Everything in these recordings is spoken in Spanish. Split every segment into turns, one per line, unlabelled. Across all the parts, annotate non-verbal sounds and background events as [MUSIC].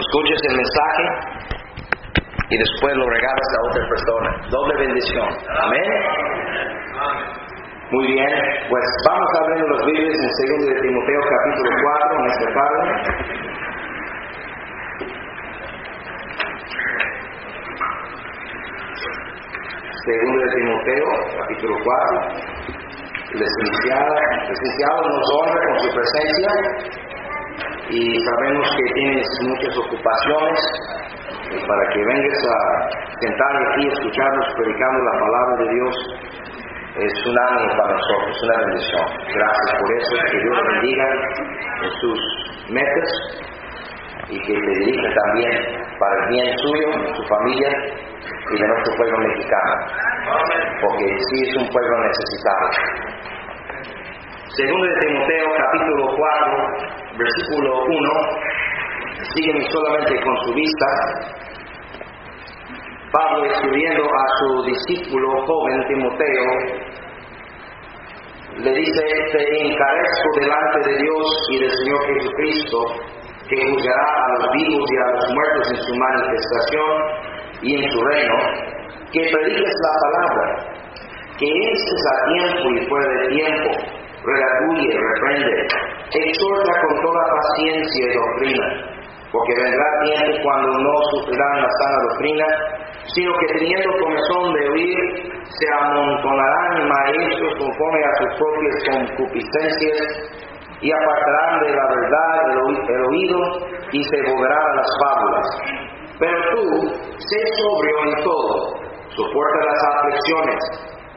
escuches el mensaje y después lo regalas a otra persona. Doble bendición. Amén. Muy bien, pues vamos a ver los vídeos en 2 de Timoteo capítulo 4 en tarde. Segundo de Timoteo, capítulo 4. El licenciado nos honra con su presencia y sabemos que tienes muchas ocupaciones para que vengas a sentar aquí escucharnos predicando la palabra de Dios es un ánimo para nosotros, una bendición. Gracias por eso, que Dios bendiga en sus metas y que te dirija también para el bien suyo, su familia y de nuestro pueblo mexicano, porque sí es un pueblo necesitado. Segundo de Timoteo, capítulo 4, versículo 1, sígueme solamente con su vista. Pablo escribiendo a su discípulo joven Timoteo, le dice, te encarezco delante de Dios y del Señor Jesucristo, que juzgará a los vivos y a los muertos en su manifestación y en su reino, que prediques la palabra, que es a tiempo y fuera de tiempo, redaguye, reprende, exhorta con toda paciencia y doctrina, porque vendrá tiempo cuando no sufrirán la sana doctrina, sino que teniendo comezón de oír, se amontonarán maestros conforme a sus propias concupiscencias, y apartarán de la verdad el, oído y se volverán a las fábulas. Pero tú, sé sobrio en todo, soporta las aflicciones,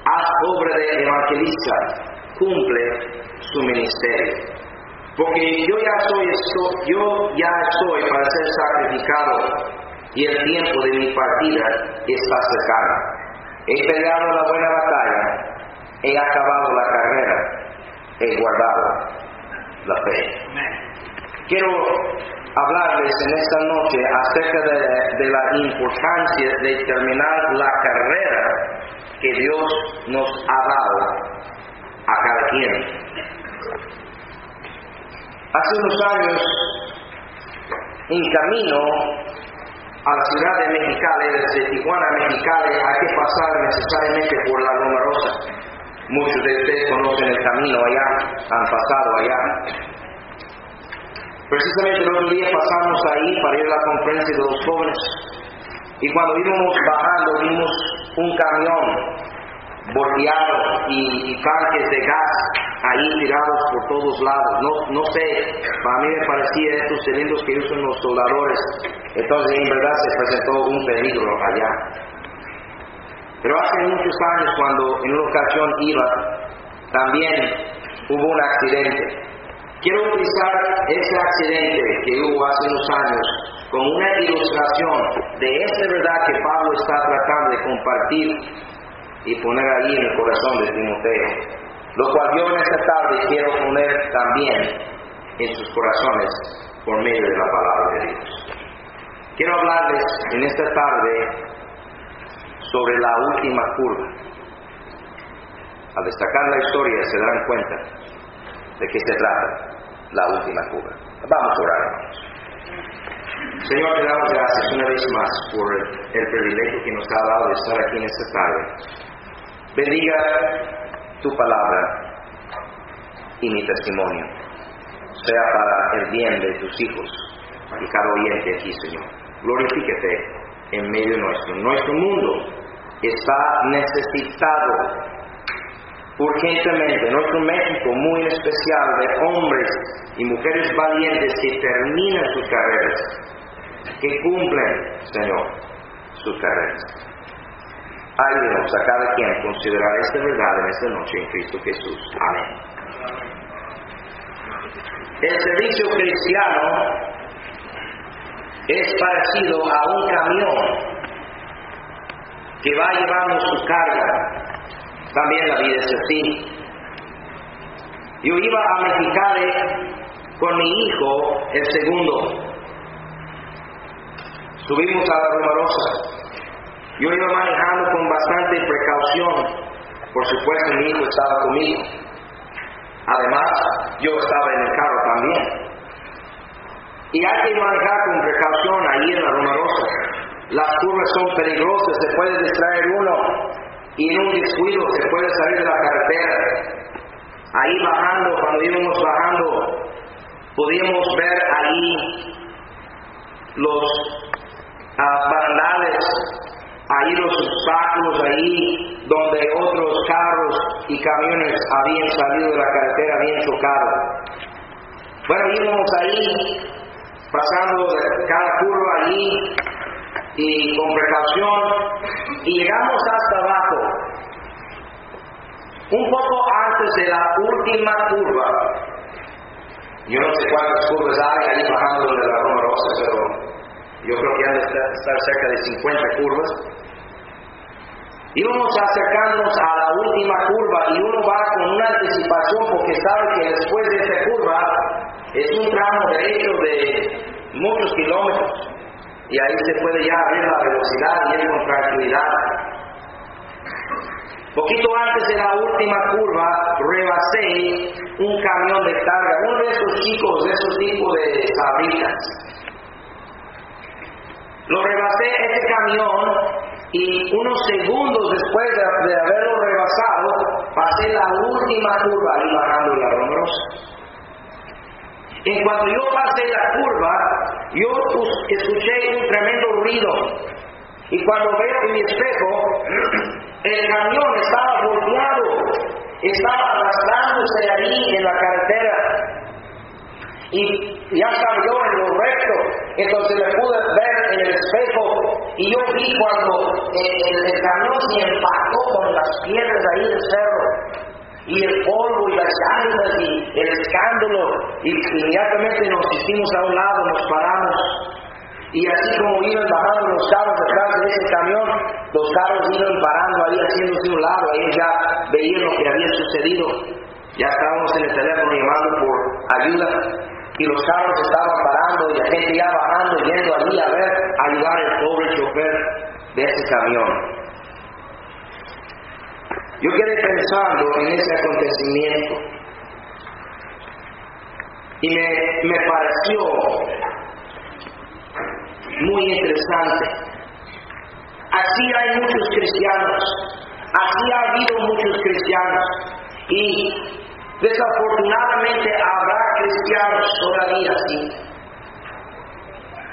haz obra de evangelista, cumple su ministerio. Porque yo ya soy yo ya estoy para ser sacrificado y el tiempo de mi partida está cercano. He peleado la buena batalla, he acabado la carrera, he guardado la fe. Quiero hablarles en esta noche acerca de, la importancia de terminar la carrera que Dios nos ha dado a cada quien. Hace unos años, en camino a la ciudad de Mexicali, desde Tijuana a Mexicali, hay que pasar necesariamente por la Loma Rosa. Muchos de ustedes conocen el camino allá, han pasado allá. Precisamente el otro día pasamos ahí para ir a la conferencia de los jóvenes y cuando íbamos bajando vimos un camión volteado y, tanques de gas ahí tirados por todos lados. No, no sé, para mí me parecía estos cilindros que usan los soldadores. Entonces en verdad se presentó un peligro allá. Pero hace muchos años cuando en una ocasión iba, también hubo un accidente Quiero utilizar ese accidente que hubo hace unos años como una ilustración de esta verdad que Pablo está tratando de compartir y poner ahí en el corazón de Timoteo. Lo cual yo en esta tarde quiero poner también en sus corazones por medio de la palabra de Dios. Quiero hablarles en esta tarde sobre la última curva. Al destacar la historia se darán cuenta de qué se trata la última cura. Vamos a orar, Señor, te damos gracias una vez más por el privilegio que nos ha dado de estar aquí en esta tarde. Bendiga tu palabra y mi testimonio, sea para el bien de tus hijos y cada oyente aquí, Señor. Glorifíquete en medio nuestro. Nuestro mundo está necesitado urgentemente, nuestro México muy especial, de hombres y mujeres valientes que terminan sus carreras, que cumplen, Señor, sus carreras. Ayúdenos a cada quien a considerar esta verdad en esta noche en Cristo Jesús. Amén. El servicio cristiano es parecido a un camión que va llevando su carga también la vida es así. Yo iba a Mexicali con mi hijo, el segundo. Subimos a la Romarosa. Yo iba manejando con bastante precaución. Por supuesto, mi hijo estaba conmigo. Además, yo estaba en el carro también. Y hay que manejar con precaución las curvas son peligrosas, se puede distraer uno y en un descuido se puede salir de la carretera. Ahí bajando, cuando íbamos bajando, podíamos ver ahí los uh, barandales, ahí los obstáculos, ahí donde otros carros y camiones habían salido de la carretera, habían chocado. Bueno, íbamos ahí, pasando cada curva allí y con precaución, y llegamos hasta abajo. Un poco antes de la última curva, yo no sé cuántas curvas hay ahí bajando de la Roma Rosa, pero yo creo que han de estar cerca de 50 curvas. Íbamos acercarnos a la última curva y uno va con una anticipación porque sabe que después de esa curva es un tramo derecho de muchos kilómetros y ahí se puede ya abrir la velocidad y ir con tranquilidad. Poquito antes de la última curva, rebasé un camión de carga, uno de esos chicos, de esos tipos de sabritas. Lo rebasé ese camión y unos segundos después de, haberlo rebasado, pasé la última curva ahí bajando la rombrosa. En cuanto yo pasé la curva, yo escuché un tremendo ruido. Y cuando veo en mi espejo, [CLEARS THROAT] el camión estaba volteado, estaba arrastrándose ahí en la carretera. Y ya yo en lo recto, entonces le pude ver en el espejo y yo vi cuando el, el camión se empacó con las piedras ahí del cerro. Y el polvo y las llantas y el escándalo y inmediatamente nos hicimos a un lado, nos paramos. Y así como iban bajando los carros detrás de ese camión, los carros iban parando ahí haciéndose un lado, ahí ya veían lo que había sucedido, ya estábamos en el teléfono llamando por ayuda y los carros estaban parando y la gente ya bajando, yendo allí a ver, ayudar al pobre chofer de ese camión. Yo quedé pensando en ese acontecimiento y me, me pareció muy interesante. Así hay muchos cristianos, así ha habido muchos cristianos y desafortunadamente habrá cristianos todavía así,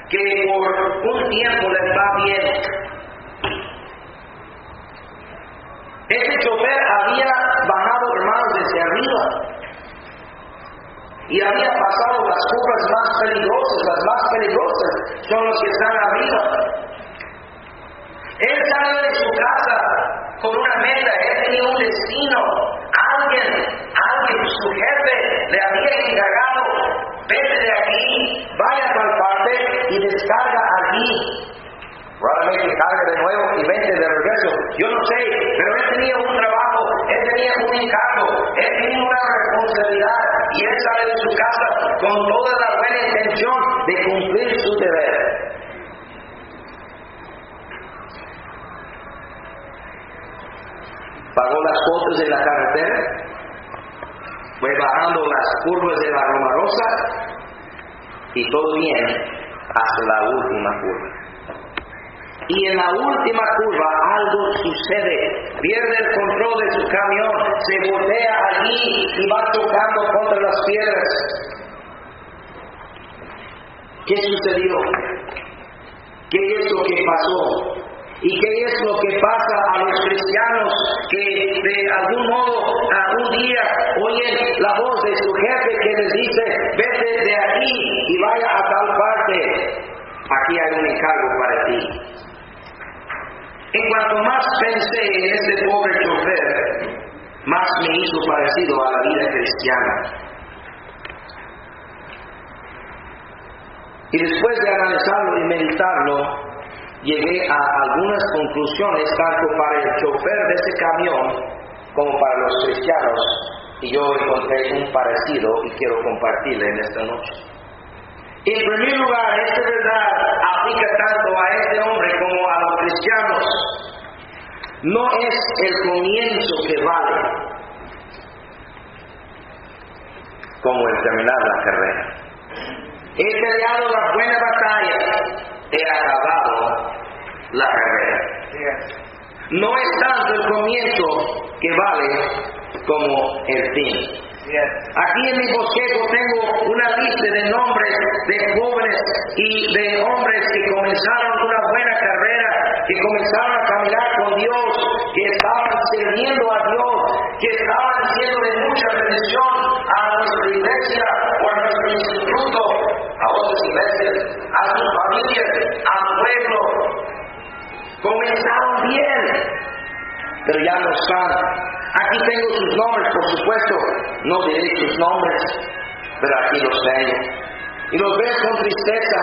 que por un tiempo les va bien. Ese chofer había bajado hermanos desde arriba y había pasado las curvas más peligrosas, las más peligrosas son los que están arriba. Él salió de su casa con una meta, él tenía un destino, alguien, alguien, su jefe le había encargado, vete de aquí, vaya a tal parte y descarga allí. Probablemente carga de nuevo y vente de regreso. Yo no sé, pero él tenía un trabajo, él tenía un encargo, él tenía una responsabilidad y él sale de su casa con toda la buena intención de cumplir su deber. Pagó las cuotas de la carretera, fue bajando las curvas de la Roma Rosa y todo bien hasta la última curva y en la última curva algo sucede. Pierde el control de su camión, se voltea allí y va chocando contra las piedras. ¿Qué sucedió? ¿Qué es lo que pasó? ¿Y qué es lo que pasa a los cristianos que de algún modo algún día oyen la voz de su jefe que les dice, vete de aquí y vaya a tal parte? Aquí hay un encargo para ti. En cuanto más pensé en este pobre chofer, más me hizo parecido a la vida cristiana. Y después de analizarlo y meditarlo, llegué a algunas conclusiones tanto para el chofer de ese camión como para los cristianos. Y yo encontré un parecido y quiero compartirle en esta noche. En primer lugar, esta verdad aplica tanto a este hombre como a los cristianos. No es el comienzo que vale como el terminar la carrera. He peleado la buena batalla, he acabado la carrera. No es tanto el comienzo que vale como el fin. Aquí en mi bosquejo tengo una lista de nombres de jóvenes y de hombres que comenzaron una buena carrera, que comenzaron a caminar con Dios, que estaban sirviendo a Dios, que estaban siendo de mucha bendición a nuestra iglesia o a nuestro instituto, a otras iglesias, a sus familias, al pueblo. Comenzaron bien, pero ya no están Aquí tengo sus nombres, por supuesto, no diré sus nombres, pero aquí los tengo. Y los veo con tristeza.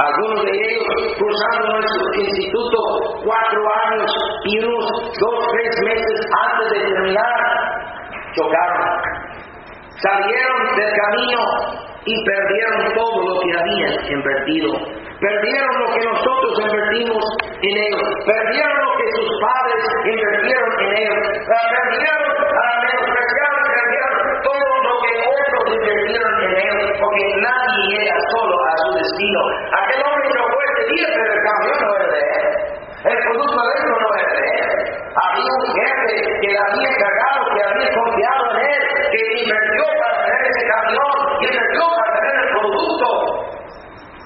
Algunos de ellos cruzando nuestro instituto cuatro años y unos dos, tres meses antes de terminar, chocaron. Salieron del camino y perdieron todo lo que habían invertido. Perdieron lo que nosotros invertimos en ellos. Perdieron lo que sus padres invirtieron en ellos. Perdieron, menospreciaron, perdieron todo lo que otros invirtieron en ellos. Porque nadie llega solo a su destino. Aquel hombre chocó este día, pero el camión no es de él. El producto dentro no es de él. Había un jefe que le había encargado, que había confiado en él, que invirtió para tener ese camión, y invirtió para tener el producto.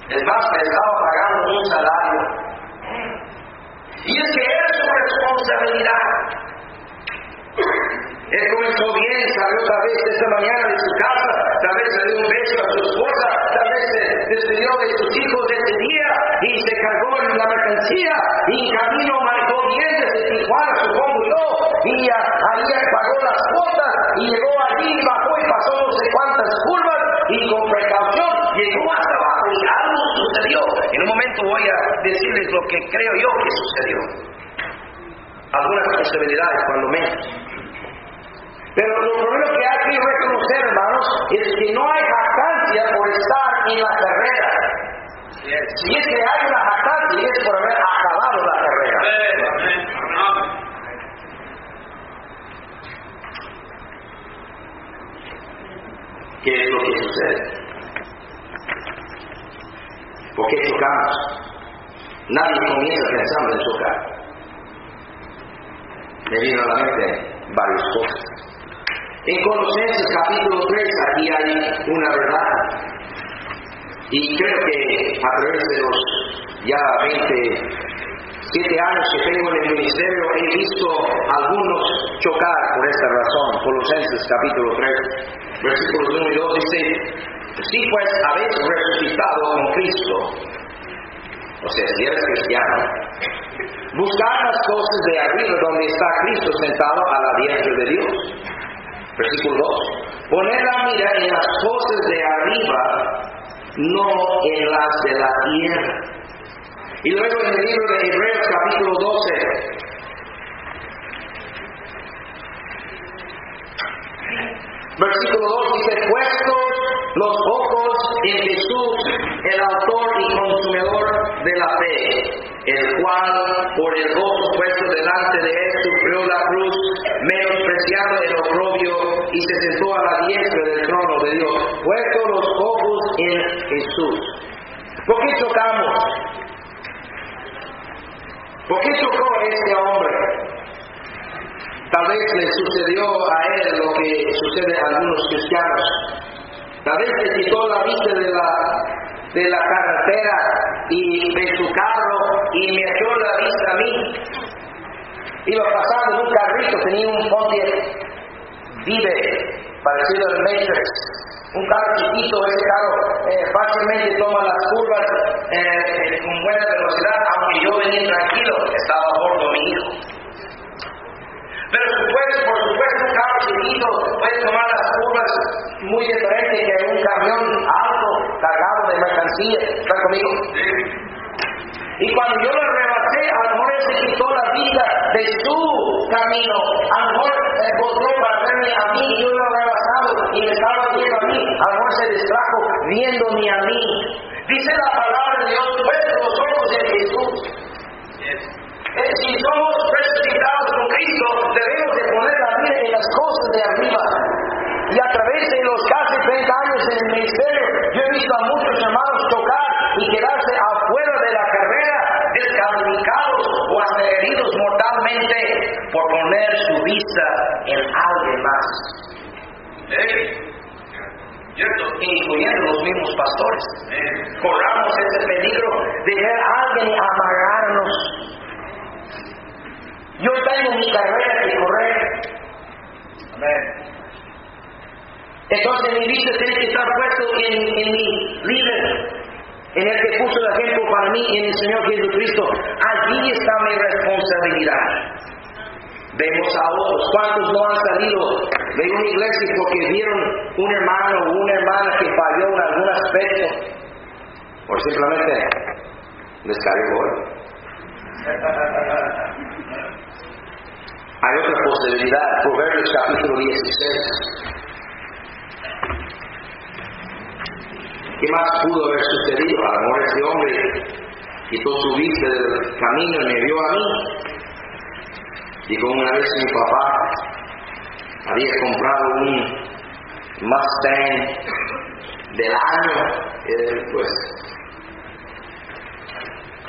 Es más, le estaba pagando un salario. Y es que era su responsabilidad. Él comenzó bien, salió tal vez esta mañana de su casa, tal vez le dio un beso a su esposa, tal vez se despidió de sus hijos ese día y se cargó en la mercancía y camino marcó bien desde Tijuana, supongo yo, y ahí pagó las cuotas y llegó allí, bajó y pasó no sé cuántas curvas y con precaución llegó hasta abajo y algo sucedió. En un momento voy a decirles lo que creo yo que sucedió. Algunas posibilidades, cuando menos. Pero lo primero que hay que reconocer, hermanos, es que no hay jactancia por estar en la carrera. Si es que hay una jactancia, es por haber acabado la carrera. ¿Qué es lo que sucede? ¿Por qué chocamos? Nadie comienza pensando en chocar. Me vino a la mente varias cosas. En Colosenses capítulo 3 aquí hay una verdad. Y creo que a través de los ya 27 años que tengo en el ministerio he visto algunos chocar por esta razón. Colosenses capítulo 3, versículos 1 y 2 dice, si pues habéis resucitado con Cristo, o sea, si eres cristiano, buscar las cosas de arriba donde está Cristo sentado a la diestra de Dios. Versículo 2. Poner la mira en las cosas de arriba, no en las de la tierra. Y luego en el libro de Hebreos capítulo 12, Versículo 2 dice, puestos los ojos en Jesús, el autor y consumidor de la fe, el cual por el gozo puesto delante de él sufrió la cruz, menospreciando el oprobio y se sentó a la diestra del trono de Dios. Puestos los ojos en Jesús. ¿Por qué chocamos? ¿Por qué chocó este hombre? Tal vez le sucedió a él lo que sucede a algunos cristianos. Vez le quitó la vista de la, de la carretera y de su carro y me echó la vista a mí. Iba pasando en un carrito, tenía un Pontiac Vive, parecido al Matrix. Un carro chiquito, ese carro eh, fácilmente toma las curvas eh, con buena velocidad, aunque yo venía tranquilo, estaba a bordo mi hijo. Pero puedes, por supuesto, un carro chiquito puede tomar las curvas muy diferente que un camión alto cargado de mercancía. ¿Está conmigo? Y cuando yo lo rebasé, a lo mejor él se quitó la vista de su camino. A lo mejor eh, volvió para verme a mí y yo lo rebasado y me estaba viendo a mí. A lo mejor se distrajo viéndome a mí. Dice la palabra de Dios, puesto los ojos en Jesús. Eh, si somos resucitados con Cristo, debemos de poner la vida en las cosas de arriba. Y a través de los casi 30 años en el ministerio, yo he visto a muchos hermanos tocar y quedarse afuera de la carrera, descalificados por poner su vista en alguien más. Incluyendo los mismos pastores. Corramos ese peligro de ver a alguien y amargarnos. Yo tengo mi carrera que correr. Entonces mi vista tiene que estar puesto en, en mi líder, en el que puso el ejemplo para mí, en el Señor Jesucristo. Allí está mi responsabilidad. Vemos a otros, ¿cuántos no han salido de una iglesia porque vieron un hermano o una hermana que falló en algún aspecto? O simplemente les cayó [LAUGHS] Hay otra posibilidad, Proverbios capítulo 16. ¿Qué más pudo haber sucedido? A lo mejor ese hombre quitó su vista del camino y me vio a mí. Dijo una vez mi papá había comprado un Mustang del año, pues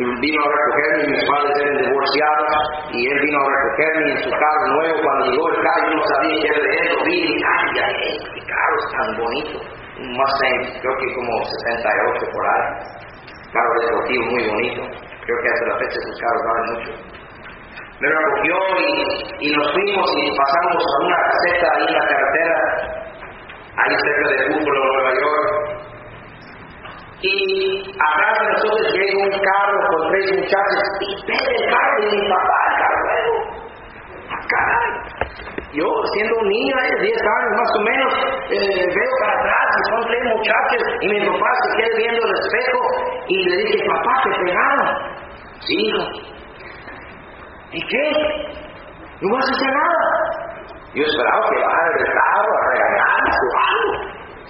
vino a recogerme, mis padres eran divorciados y él vino a recogerme en su carro nuevo. Cuando llegó el carro, yo no sabía que era de él, lo vi y ay, ay, qué carro es tan bonito. Un Mustang, creo que como 78 por ahí. Carro deportivo muy bonito. Creo que hasta la fecha esos carros valen mucho me recogió y, y, nos fuimos y pasamos a una caseta ahí en la carretera, ahí cerca de Buffalo, Nueva York. Y atrás de nosotros llega un carro con tres muchachos y ve el carro de mi papá, el carro nuevo. Acá. Yo, siendo un niño de 10 años más o menos, eh, veo para atrás y son tres muchachos y mi papá se queda viendo el espejo y le dije, papá, te pegaron. Sí, hijo. ¿Y qué? No vas a hacer nada. Yo esperaba que bajara del carro a algo.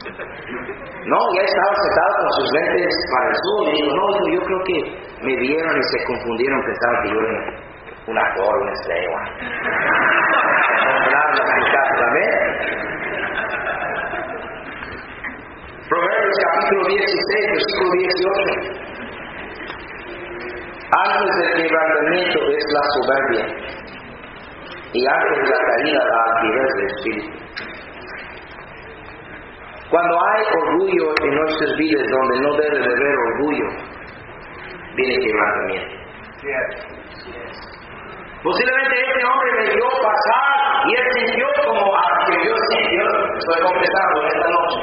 No, ya estaba sentado con sus lentes para el sur y digo, no, yo creo que me vieron y se confundieron, pensaban que yo era un actor, una estrella. [LAUGHS] Proverbios capítulo 16, versículo 18. Antes del quebrantamiento es la soberbia y antes de la caída la altivez del espíritu. Cuando hay orgullo en nuestras vidas donde no debe de haber orgullo, viene quebrantamiento. Posiblemente este hombre me vio pasar y él sintió como a que yo sintió, estoy confesando esta noche.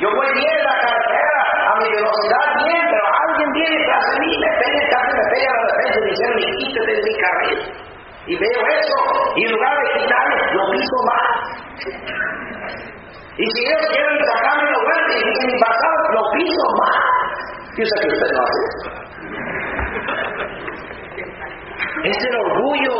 Yo voy bien en la carretera a mi velocidad bien, pero alguien viene tras de mí, me pega, casi me pega la defensa diciendo, quítate de mi carril. Y veo eso, y en lugar de quitarme, lo piso más. Y si ellos quieren sacarme la vuelta y dicen, basado, lo piso más. Sé que usted no hace eso. Es el orgullo.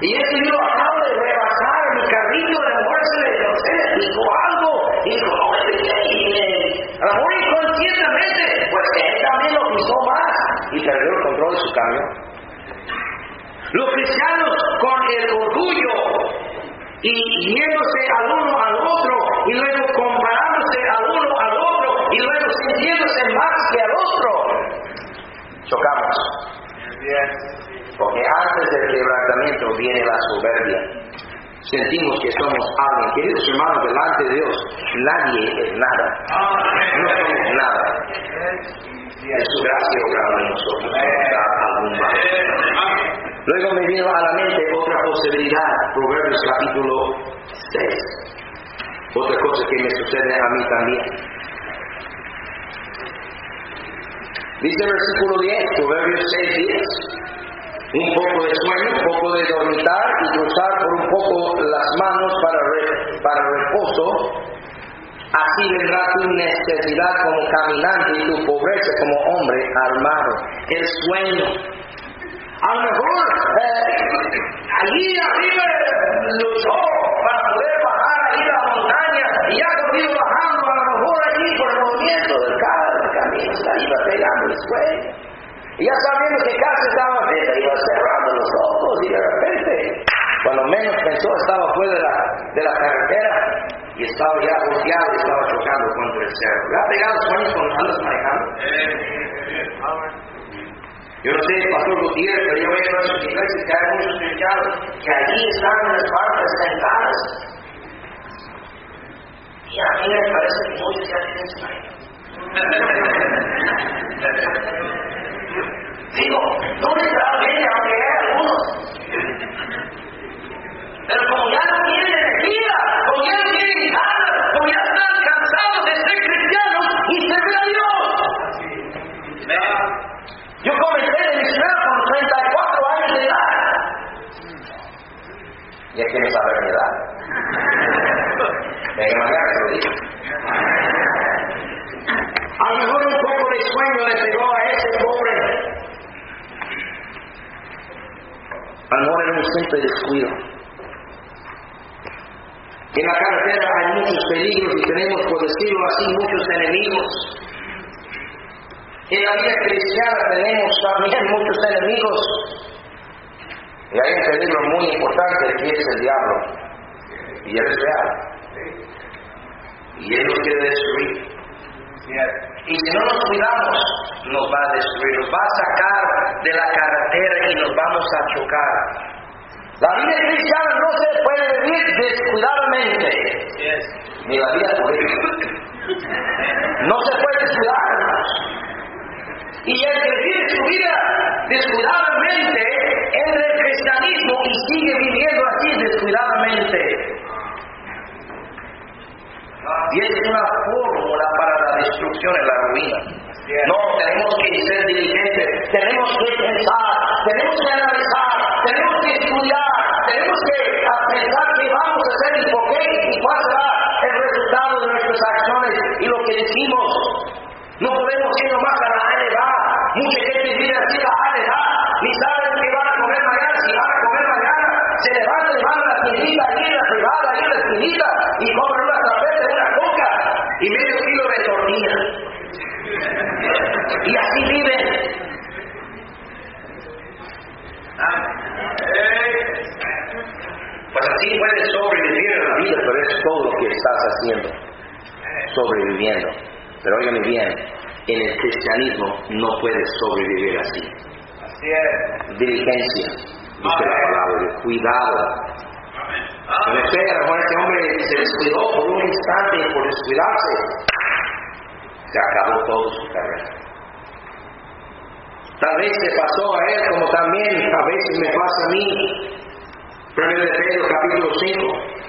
Y ese yo acabo de rebasar mi carrito de muerte, no sé, dijo algo, y dijo, no, a lo mejor inconscientemente, pues él también lo pisó más y perdió el control de su camión. Los cristianos con el orgullo y yéndose al uno al otro y luego comparándose al uno al otro y luego sintiéndose más que al otro, chocamos. Porque antes del quebrantamiento viene la soberbia sentimos que somos alguien. Queridos hermanos, delante de Dios, nadie es nada. No somos nada. Es su gracia obrando en nosotros. Luego me vino a la mente otra posibilidad, Proverbios capítulo 6. Otra cosa que me sucede a mí también. Dice el versículo 10, Proverbios 6, 10 un poco de sueño, un poco de dormitar y cruzar por un poco las manos para, para reposo. Así vendrá tu necesidad como caminante y tu pobreza como hombre armado. El sueño. A lo mejor eh, allí arriba luchó para poder bajar ahí la montaña y ya ha bajando, a lo mejor allí por el movimiento del, camino está iba pegando el sueño. Y ya sabiendo que casi estaba frita, iba cerrando los ojos y de repente, cuando menos pensó, estaba fuera de la, de la carretera y estaba ya volteado y estaba chocando contra el cerro. ¿Le ha pegado sueños cuando andas manejando? Yo no sé, Pastor Gutiérrez, pero yo veo en nuestras iglesias que hay muchos cristianos que allí están en las barcas sentadas. Y a mí me parece que muchos ya tienen sueño. [LAUGHS] Digo, ¿dónde está la gente aunque hay algunos? Pero como ya no tienen energía, como ya no tienen ganas, como ya están cansados de ser cristianos y servir a Dios. Yo comencé en misionero con 34 años de edad. Ya quieren saber mi edad. De manera que lo digo. A lo mejor un poco de sueño le pegó a ese pobre. A lo mejor era un simple descuido. En la carretera hay muchos peligros y tenemos, por decirlo así, muchos enemigos. En la vida cristiana tenemos también muchos enemigos. Y hay un peligro muy importante que es el diablo. Y él es real. Y él nos quiere destruir. Y si no nos cuidamos, nos va a destruir, nos va a sacar de la carretera y nos vamos a chocar. La vida cristiana no se puede vivir descuidadamente. Ni la vida política. No se puede descuidar. Y el que vive su vida descuidadamente entra en el cristianismo y sigue viviendo así descuidadamente. Y es una fórmula para la destrucción y la ruina. No, tenemos que ser diligentes, tenemos que pensar, tenemos que analizar, tenemos que estudiar, tenemos que pensar qué vamos a hacer y por qué y cuál será el resultado de nuestras acciones y lo que decimos. No podemos ir nomás a la va. Mucha gente vive así a va, ni saben qué van a comer mañana, si van a comer mañana, se levantan y van a la tiendita, allí en la privada, allí en la esquinita, y compran una tapete, una coca y medio kilo de tortilla. Y así viven. Pues así puedes sobrevivir en la vida, pero es todo lo que estás haciendo, sobreviviendo. Pero óigame bien, en el cristianismo no puedes sobrevivir así.
Así es.
Diligencia, dice la palabra, cuidado. En espera, a lo mejor este hombre se descuidó por un instante y por descuidarse, se acabó toda su carrera. Tal vez te pasó a él como también a veces me pasa a mí. Primero de Pedro capítulo 5.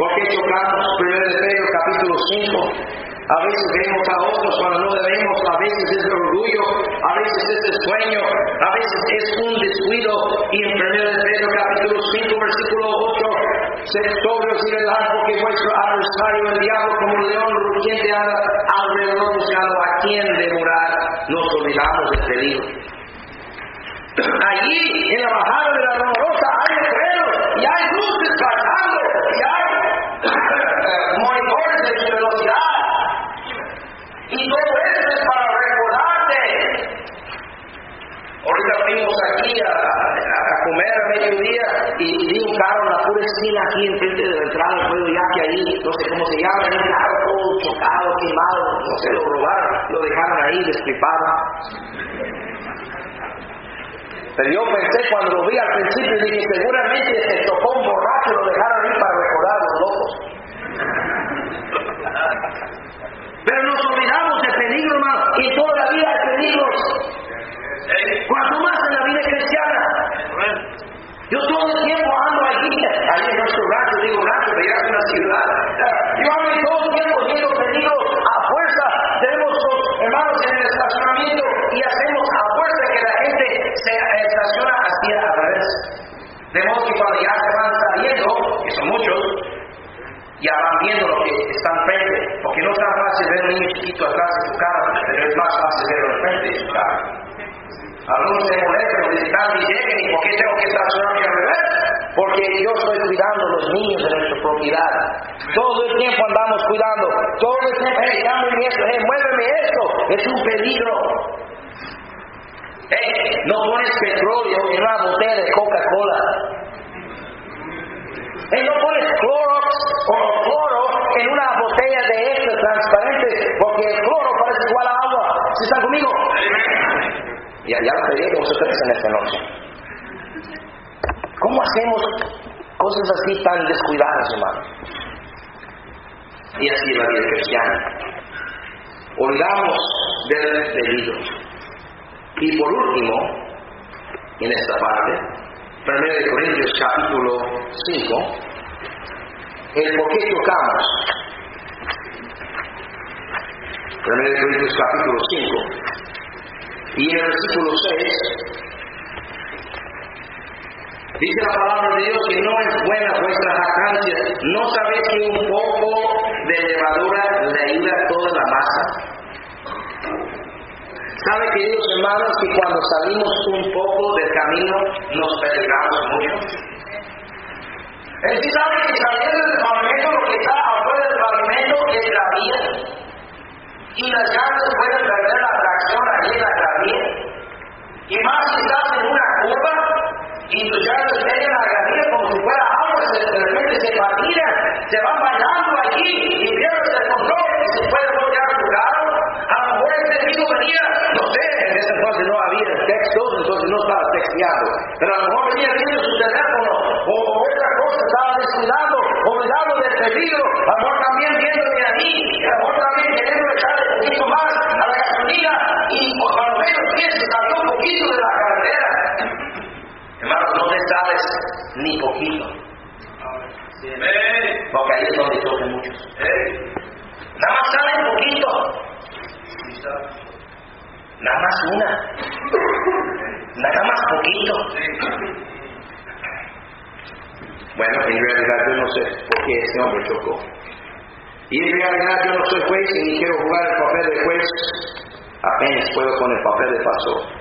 ¿Por qué chocamos? Primero de Pedro capítulo 5. A veces vemos a otros cuando no debemos, a veces es el orgullo, a veces es el sueño, a veces es un descuido. Y en 1 de Pedro capítulo 5, versículo 8, sed sobrios y velad porque vuestro adversario el diablo como un león rugiente anda alrededor buscando a quien devorar. Nos olvidamos del peligro. [CLEARS THROAT] Allí en la bajada de la Rosa hay letreros y hay luces pasando y hay monitores de su velocidad. Y todo eso es para recordarte. Ahorita fuimos aquí a, a, a comer a mediodía y, y vi un aquí enfrente de la entrada del pueblo ya que ahí, no sé cómo se llama, un carro todo chocado, quemado, no sé, lo robaron, lo dejaron ahí destripado. Pero yo pensé cuando lo vi al principio, dije, seguramente se tocó un borracho y lo dejaron ahí para recordar a los locos. Pero nos olvidamos del peligro, hermano. Y en toda la hay peligros. Cuanto más en la vida cristiana. Yo todo el tiempo ando allí, allí en nuestro rancho, digo rancho, pero ya es una ciudad. Yo ando todo el tiempo viendo peligros a fuerza. Tenemos hermanos en el estacionamiento y hacemos a fuerza que la gente se estaciona hacia al revés. De modo que cuando ya se van saliendo, que son muchos, ya van viendo lo que está enfrente, porque no es tan fácil ver un niño chiquito atrás de su cara, pero es más fácil verlo enfrente de su cara. Algunos se molestan, necesitan y lleguen, ¿y por qué porque yo estoy cuidando a los niños de nuestra propiedad. Todo el tiempo andamos cuidando, todo el tiempo, hey, llámeme esto, hey, muéveme esto, es un peligro. Hey, no pones petróleo en una botella de Coca-Cola. Hey, no pones cloro o cloro en una botella de esto transparente, porque el cloro parece igual a agua. ¿Sí están conmigo? Y allá lo pedí dos en esta noche. ¿Cómo hacemos cosas así tan descuidadas, hermano? Y así la vida cristiana. Olvidamos del debido. Y por último, en esta parte, 1 Corintios capítulo 5, el por qué tocamos. 1 Corintios capítulo 5. Y en el versículo 6 dice la palabra de Dios que no es buena vuestra jactancia. ¿No sabéis que un poco de levadura le ayuda a toda la masa? ¿Sabe, queridos hermanos, que cuando salimos un poco del camino nos peligramos mucho? Él sí sabe que saliendo del pavimento, lo que está afuera del pavimento es la vía. Y las llantas pueden perder la tracción allí en la gravía. Y más si estás en una curva y tus llantas pegan la gravía como si fuera agua, de repente se patina, se van bailando allí y pierdes el control y se puede voltear tu carro. A lo mejor este amigo venía, no sé, en ese entonces no había textos, entonces no estaba texteando, pero a lo mejor venía viendo su teléfono o, otra cosa, estaba descuidando, olvidando del peligro, a lo mejor también viéndome a mí, a lo mejor también queriendo echarle un poquito más a la gasolina y cuando menos pienses salió un poquito de la carretera. Hermano, no te sabes ni poquito. Porque ahí es donde chocan muchos. Nada más sale un poquito. Nada más una. Nada más poquito. Bueno, en realidad yo no sé por qué este hombre chocó. Y en realidad yo no soy juez y ni quiero jugar el papel de juez. Apenas puedo con el papel de pastor.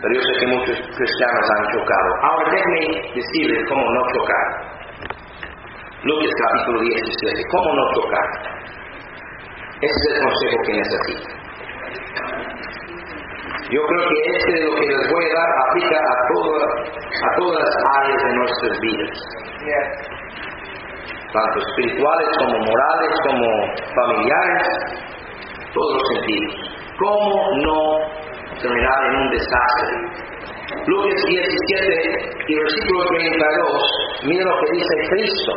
Pero yo sé que muchos cristianos han chocado. Ahora déjenme decirles cómo no chocar. Lucas capítulo 17. ¿Cómo no chocar? Ese es el consejo que necesito. Yo creo que este de lo que les voy a dar aplica a, toda, a todas las áreas de nuestras vidas. Tanto espirituales como morales, como familiares, todos los sentidos. ¿Cómo no terminar en un desastre? Lucas 17 y versículo 32, mira lo que dice Cristo.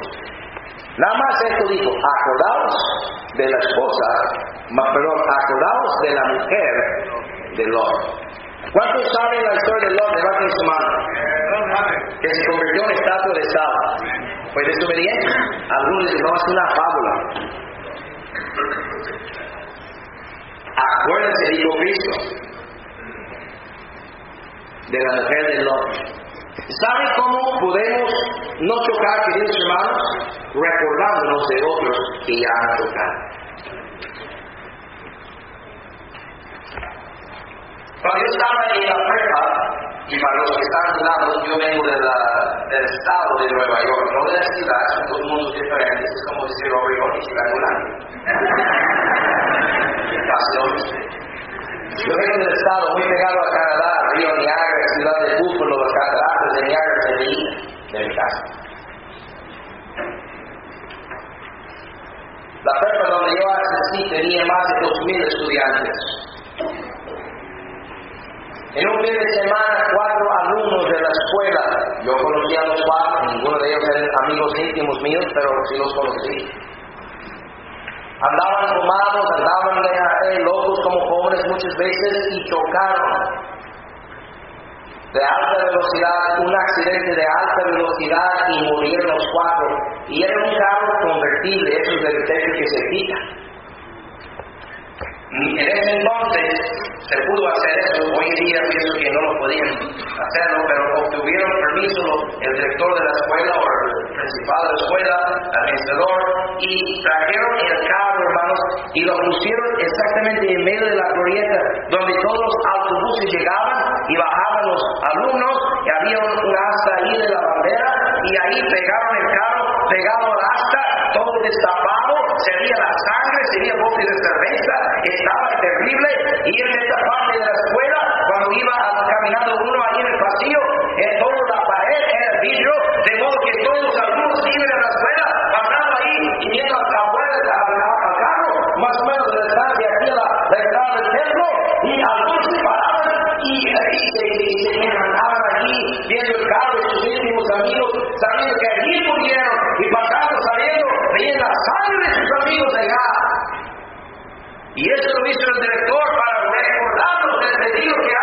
Nada más esto dijo, acordaos de la esposa, perdón, acordaos de la mujer de Lot. ¿Cuántos saben la historia de Lot? Levanten su mano. Que se convirtió en estatua de sal. ¿Fue desobediente? Algunos dicen, no, es una fábula. Acuérdense, dijo Cristo, de la mujer de Lot. ¿Saben cómo podemos no chocar, queridos hermanos? Recordándonos de otros que ya han chocado. Cuando yo estaba en la prepa, y para los que están jugando, yo vengo de la, del estado de Nueva York, no de la ciudad, son dos mundos diferentes, es como decir Obregón y Chicagoland. [LAUGHS] Casi mismo. Yo vengo del estado muy pegado a Canadá, Río Niagara, ciudad de Buffalo, las cataratas de Niagara se veían de mi casa. La prepa donde yo asistí tenía más de 2.000 estudiantes. En un fin de semana, cuatro alumnos de la escuela, yo conocí a los cuatro, ninguno de ellos eran amigos íntimos míos, pero sí los conocí. Andaban tomados, andaban locos como jóvenes muchas veces y chocaron de alta velocidad, un accidente de alta velocidad y murieron los cuatro. Y era un carro convertible, esos del techo que se quita. En ese entonces se pudo hacer eso, hoy en día pienso que no lo podían hacerlo, pero obtuvieron permiso el director de la escuela o el principal de la escuela, el administrador, y trajeron el carro, hermanos, y lo pusieron exactamente en medio de la glorieta, donde todos los autobuses llegaban y bajaban los alumnos, y había un, asta ahí de la bandera, y ahí pegaron el carro, pegado al asta, todo destapado, se veía la sangre, se veía botes de cerveza, estaba terrible, y en esta parte de la escuela, cuando iba caminando uno ahí en el pasillo, en toda la pared era vidrio, de modo que todos los alumnos iban a la escuela pasaban ahí y viendo afuera se, se engranaban allí, viendo el carro de sus íntimos amigos, sabiendo que allí murieron y pasando, sabiendo, veían la sangre de sus amigos allá. Y eso lo hizo el director para recordarnos del peligro que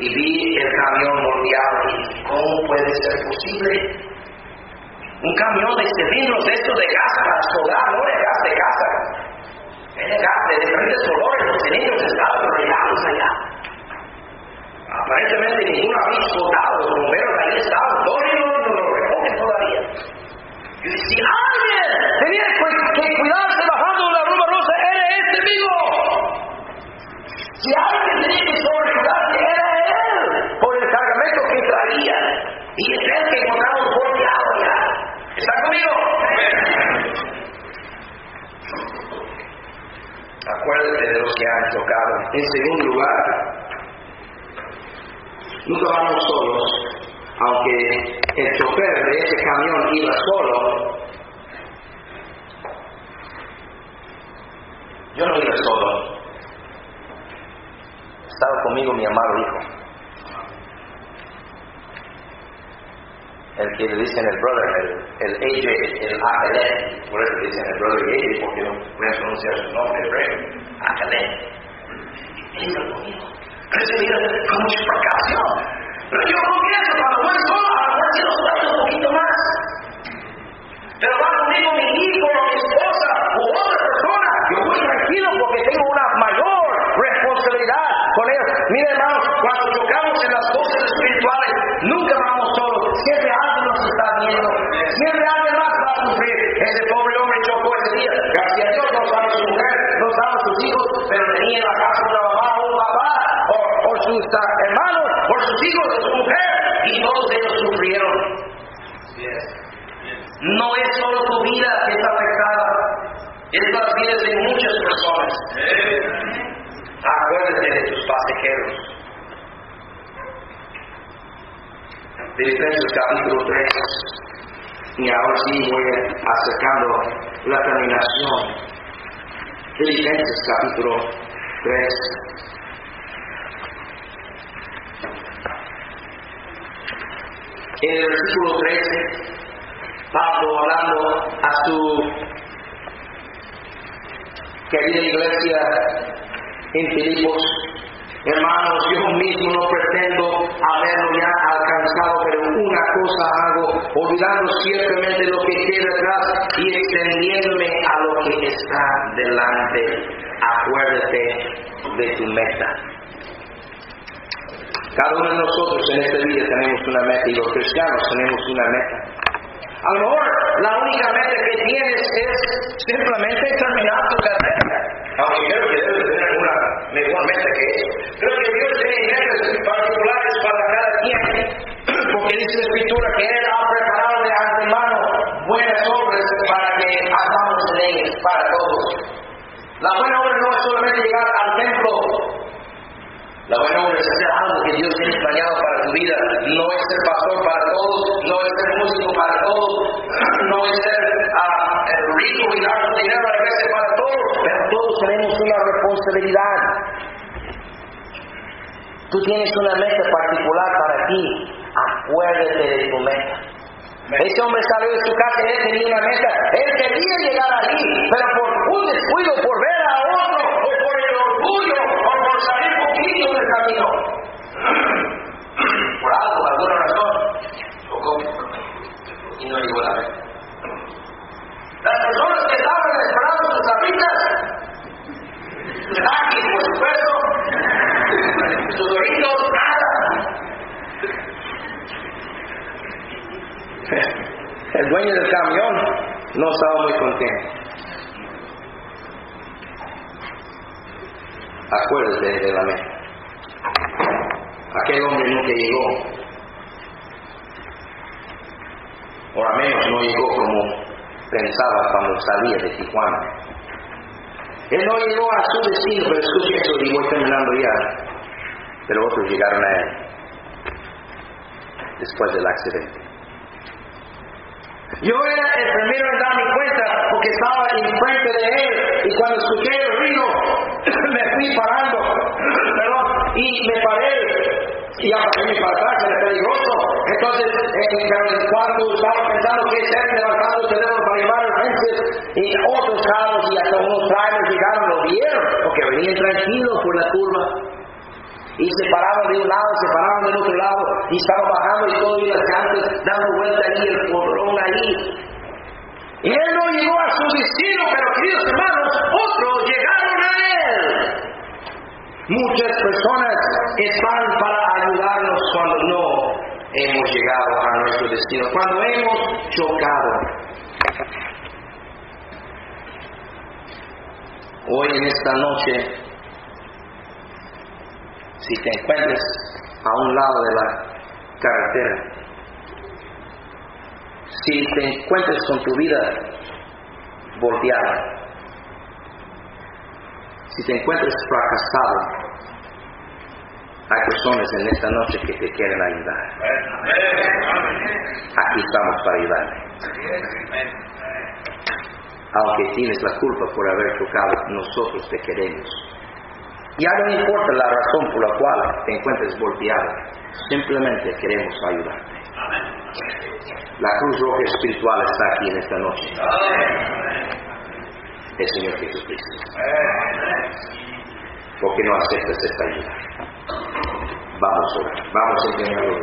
y vi el camión moldeado y ¿cómo puede ser posible? Un camión de cilindros de estos de gas para soldar, no de gas de casa. Era gas de diferentes colores, los cilindros estaban regados allá. Aparentemente ninguno había soldado, los bomberos ahí estaban, todos no, lo recogen todavía. Yo decía, alguien tenía que, cuidarse bajando de la rumba rosa, era este mismo. Si alguien tenía que sobrecuidarse, era él, por el cargamento que traía. Y es él que encontramos volteado ya. ¿Está conmigo? Acuérdate de los que han tocado. En segundo lugar, nunca vamos solos, aunque el chofer de ese camión iba solo. Yo no iba solo. Estaba conmigo mi amado hijo. El que le dicen el brother, el, el AJ, el Akelé, por eso le dicen el brother AJ, porque no pueden pronunciar su nombre hebreo, Akelé. Venga conmigo. Pero se mira con mucha precaución. Pero yo confieso, cuando voy solo, a lo mejor sí lo suelto un poquito más. Pero va conmigo mi hijo, mi esposa, o otra persona. Yo voy tranquilo porque tengo una mayor responsabilidad con ellos. Mire, hermanos, cuando chocamos en las cosas espirituales, nunca solos. Siempre alguien nos está viendo. Siempre alguien más va a sufrir. Ese pobre hombre chocó ese día. Gracias a Dios no estaba su mujer, no estaban sus hijos, pero tenía en la casa una mamá o un papá, o, sus ah, hermanos, o sus hijos, o su mujer, y todos ellos sufrieron. No es solo tu vida que está afectada, es las vidas de muchas personas. Acuérdate de tus pasajeros. Filipenses capítulo 3. Y ahora sí voy acercando la terminación. Filipenses capítulo 3. En el versículo 13, Pablo hablando a su querida iglesia en Filipos, hermanos, yo mismo no pretendo haberlo ya alcanzado, pero una cosa hago, olvidando ciertamente lo que queda atrás y extendiéndome a lo que está delante. Acuérdate de tu meta. Cada uno de nosotros en esta vida tenemos una meta y los cristianos tenemos una meta. A lo mejor la única meta que tienes es simplemente terminar tu carrera. Aunque creo que debes tener una meta que eso. Creo que Dios tiene metas particulares para cada quien. Porque dice la Escritura que Él ha preparado de antemano buenas obras para que hagamos en ellas, para todos. La buena obra no es solamente llegar al templo la buena obra es hacer algo que Dios tiene planeado para tu vida. No es ser pastor para todos, no es ser músico para todos, no es ser ah, rico y dar dinero a veces para todos, pero todos tenemos una responsabilidad. Tú tienes una meta particular para ti. Acuérdate de tu meta. Ese hombre salió de su casa y él tenía una meta. Él quería llegar allí, pero por un descuido, por ver a otro, o por el orgullo, o por salir poquito del camino. [CLEARS THROAT] Por algo, por alguna razón, tocó y no llegó la meta. Las personas que estaban esperando sus abritas, taquis, por supuesto, sus doritos, nada. El dueño del camión no estaba muy contento. acuérdate de la meta. Aquel hombre nunca llegó, o al menos no llegó como pensaba cuando salía de Tijuana. Él no llegó a su destino, pero escuche eso y voy terminando ya. Pero otros llegaron a él después del accidente. Yo era el primero en darme cuenta porque estaba enfrente de él y cuando escuché el ruido [COUGHS] me fui parando [COUGHS] perdón, y me paré y ya pasé para atrás, era peligroso. Entonces, en cuando estaba pensando que ser levantando el teléfono para llamar a y otros carros y hasta unos trailers llegaron, lo vieron, porque venían tranquilos por la curva y se paraban de un lado, se paraban del otro lado, y estaban bajando y todo, las llantas dando vuelta ahí, el porrón ahí. Y él no llegó a su destino, pero queridos hermanos, otros llegaron a él. Muchas personas están para ayudarnos cuando no hemos llegado a nuestro destino, cuando hemos chocado. Hoy en esta noche si te encuentres a un lado de la carretera, si te encuentres con tu vida volteada, si te encuentres fracasado, hay personas en esta noche que te quieren ayudar. Aquí estamos para ayudarte. Aunque tienes la culpa por haber chocado, nosotros te queremos ya no importa la razón por la cual te encuentres volteado, simplemente queremos ayudarte. La Cruz Roja Espiritual está aquí en esta noche. El Señor Jesucristo. ¿Por qué no aceptas esta ayuda? Vamos a orar. Vamos a entenderlo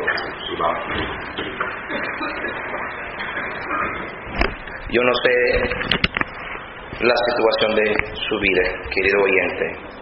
y vamos. Yo no sé la situación de su vida, querido oyente.